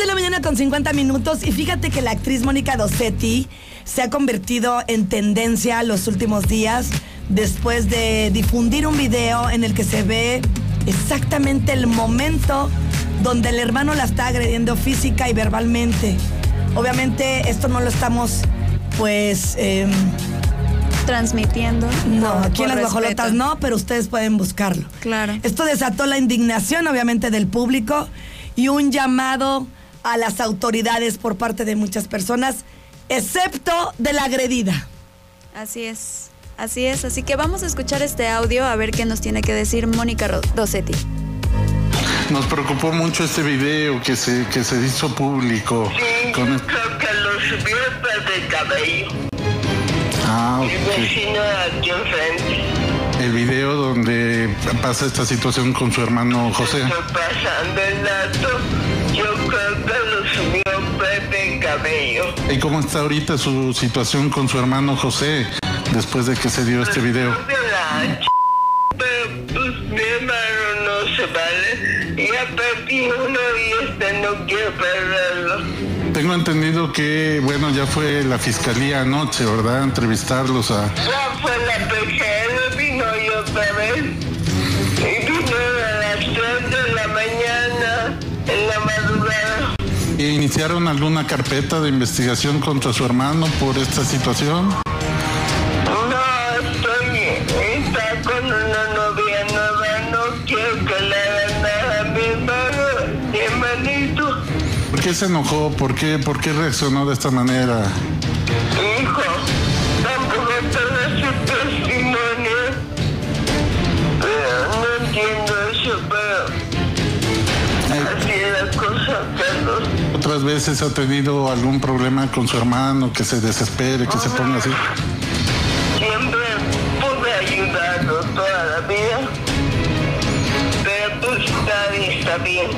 de la mañana con 50 minutos y fíjate que la actriz Mónica Dossetti se ha convertido en tendencia los últimos días después de difundir un video en el que se ve exactamente el momento donde el hermano la está agrediendo física y verbalmente. Obviamente esto no lo estamos pues... em, Transmitiendo. no, por- aquí en las respeto. no, pero ustedes pueden buscarlo. Claro. Esto desató la indignación, obviamente, del público y un llamado a las autoridades por parte de muchas personas, excepto de la agredida. Así es. Así es. Así que vamos a escuchar este audio a ver qué nos tiene que decir Mónica Ro- Dossetti. Nos preocupó mucho este video que se, que se hizo público. Sí, con yo el- creo que lo subió el Cabello, ah, el ok. vecino de aquí enfrente. El video donde pasa esta situación con su hermano José. Estoy pasando el dato, ¿Y cómo está ahorita su situación con su hermano José después de que se dio este video? La. Pero pues mi hermano no se vale. Ya perdí uno y este no quiero perderlo. Tengo entendido que, bueno, ya fue la fiscalía anoche, ¿verdad? Entrevistarlos a... Ya fue la PGR, vino y otra vez. ¿Iniciaron alguna carpeta de investigación contra su hermano por esta situación? No, estoy, está con una novia nueva, no quiero que le hagan nada a mi hermano, mi hermanito. ¿Por qué se enojó? ¿Por qué, por qué reaccionó de esta manera? Hijo, ¿Otras veces ha tenido algún problema con su hermano, que se desespere, que se ponga así? Siempre pude ayudarlo toda la vida, pero pues nadie está bien.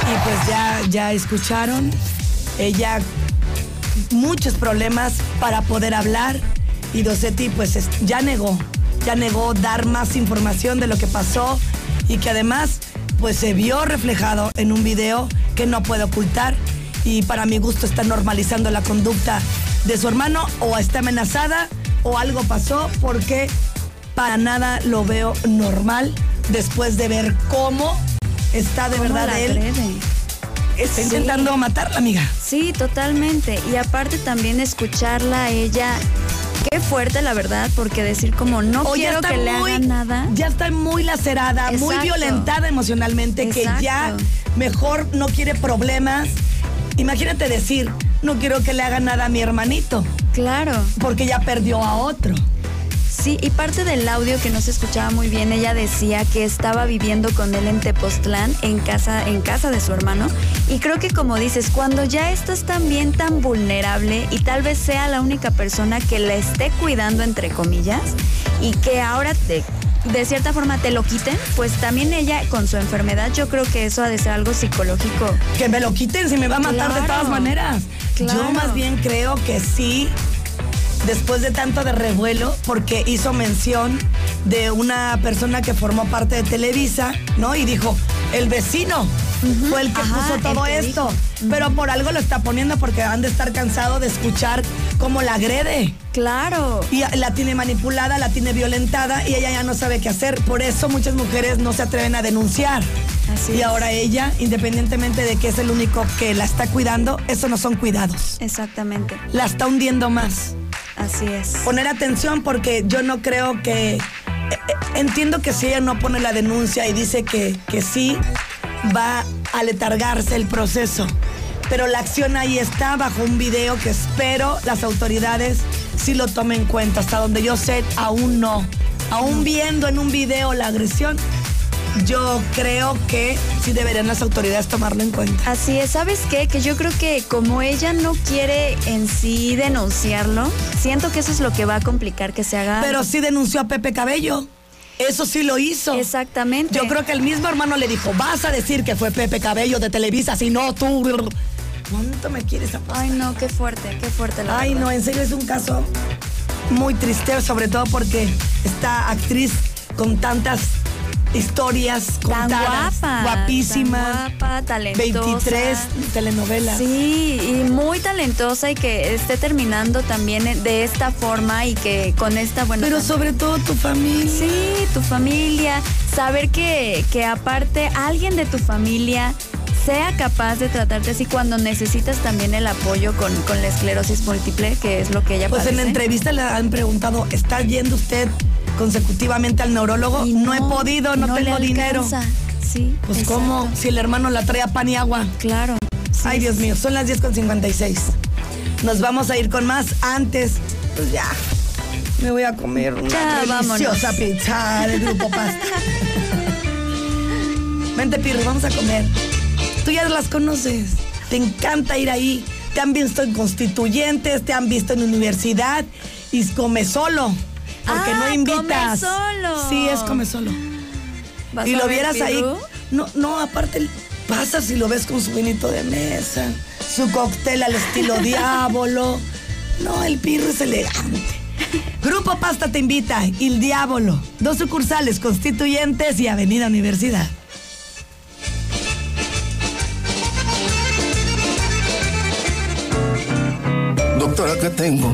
Y pues ya, ya escucharon, ella muchos problemas para poder hablar y Dosetti pues es- ya negó, ya negó dar más información de lo que pasó y que además pues se vio reflejado en un video que no puede ocultar y para mi gusto está normalizando la conducta de su hermano o está amenazada o algo pasó porque para nada lo veo normal después de ver cómo está de ¿Cómo verdad él está Sí. intentando matarla, amiga. Sí, totalmente. Y aparte también escucharla a ella. Qué fuerte, la verdad, porque decir como no O quiero que le hagan nada. Ya está muy lacerada, muy violentada emocionalmente, que ya mejor no quiere problemas. Imagínate decir, no quiero que le haga nada a mi hermanito, Claro. porque ya perdió a otro. Sí, y parte del audio que no se escuchaba muy bien, ella decía que estaba viviendo con él en Tepoztlán, en casa, en casa de su hermano. Y creo que como dices, cuando ya estás también tan vulnerable y tal vez sea la única persona que la esté cuidando, entre comillas, y que ahora te, de cierta forma te lo quiten, pues también ella con su enfermedad, yo creo que eso ha de ser algo psicológico. Que me lo quiten si me va a matar de todas maneras. Yo Claro. más bien creo que sí, después de tanto de revuelo, porque hizo mención de una persona que formó parte de Televisa, ¿no? Y dijo, el vecino fue el que Ajá, puso todo esto. dijo. Pero por algo lo está poniendo porque han de estar cansado de escuchar cómo la agrede. Claro. Y la tiene manipulada, la tiene violentada y ella ya no sabe qué hacer. Por eso muchas mujeres no se atreven a denunciar. Así y es. ahora ella, independientemente de que es el único que la está cuidando, eso no son cuidados. Exactamente. La está hundiendo más. Así es. Poner atención porque yo no creo que... eh, eh, Entiendo que si ella no pone la denuncia y dice que, que sí, va a letargarse el proceso. Pero la acción ahí está bajo un video que espero las autoridades sí lo tomen en cuenta. Hasta donde yo sé, aún no. Aún viendo en un video la agresión, yo creo que sí deberían las autoridades tomarlo en cuenta. Así es, ¿sabes qué? Que yo creo que como ella no quiere en sí denunciarlo, siento que eso es lo que va a complicar que se haga. Pero sí denunció a Pepe Cabello. Eso sí lo hizo. Exactamente. Yo creo que el mismo hermano le dijo, vas a decir que fue Pepe Cabello de Televisa, si no tú... ¿Cuánto me quieres apostar? Ay, no, qué fuerte, qué fuerte la Ay, verdad. no, en serio es un caso muy triste, sobre todo porque esta actriz con tantas historias Tan contadas. guapa. Guapísima. tan guapa, talentosa. 23 telenovelas. Sí, y muy talentosa y que esté terminando también de esta forma y que con esta buena. Pero sobre todo tu familia. Sí, tu familia, saber que, que aparte alguien de tu familia sea capaz de tratarte así cuando necesitas también el apoyo con, con la esclerosis múltiple, que es lo que ella Pues en la entrevista le han preguntado, ¿está yendo usted consecutivamente al neurólogo? Y No, he podido, no, le tengo dinero. Sí. Pues exacto. cómo, si el hermano la trae a pan y agua. Claro. sí, Ay, Dios mío, son las 10 con 56. Nos vamos a ir con más antes. Pues ya, me voy a comer una Ya, deliciosa vámonos. pizza del grupo pasta. Vente, Pirro, vamos a comer. Tú ya las conoces. Te encanta ir ahí. Te han visto en constituyentes, te han visto en universidad y come solo. Porque Ah, no invitas. come solo. Sí, es come solo. ¿Vas Y a lo ver, vieras ahí. No, no, aparte pasas y lo ves con su vinito de mesa, su cóctel al estilo diablo. No, el pirro es elegante. Grupo Pasta te invita, Il Diablo, dos sucursales constituyentes y Avenida Universidad. Doctora, ¿qué tengo?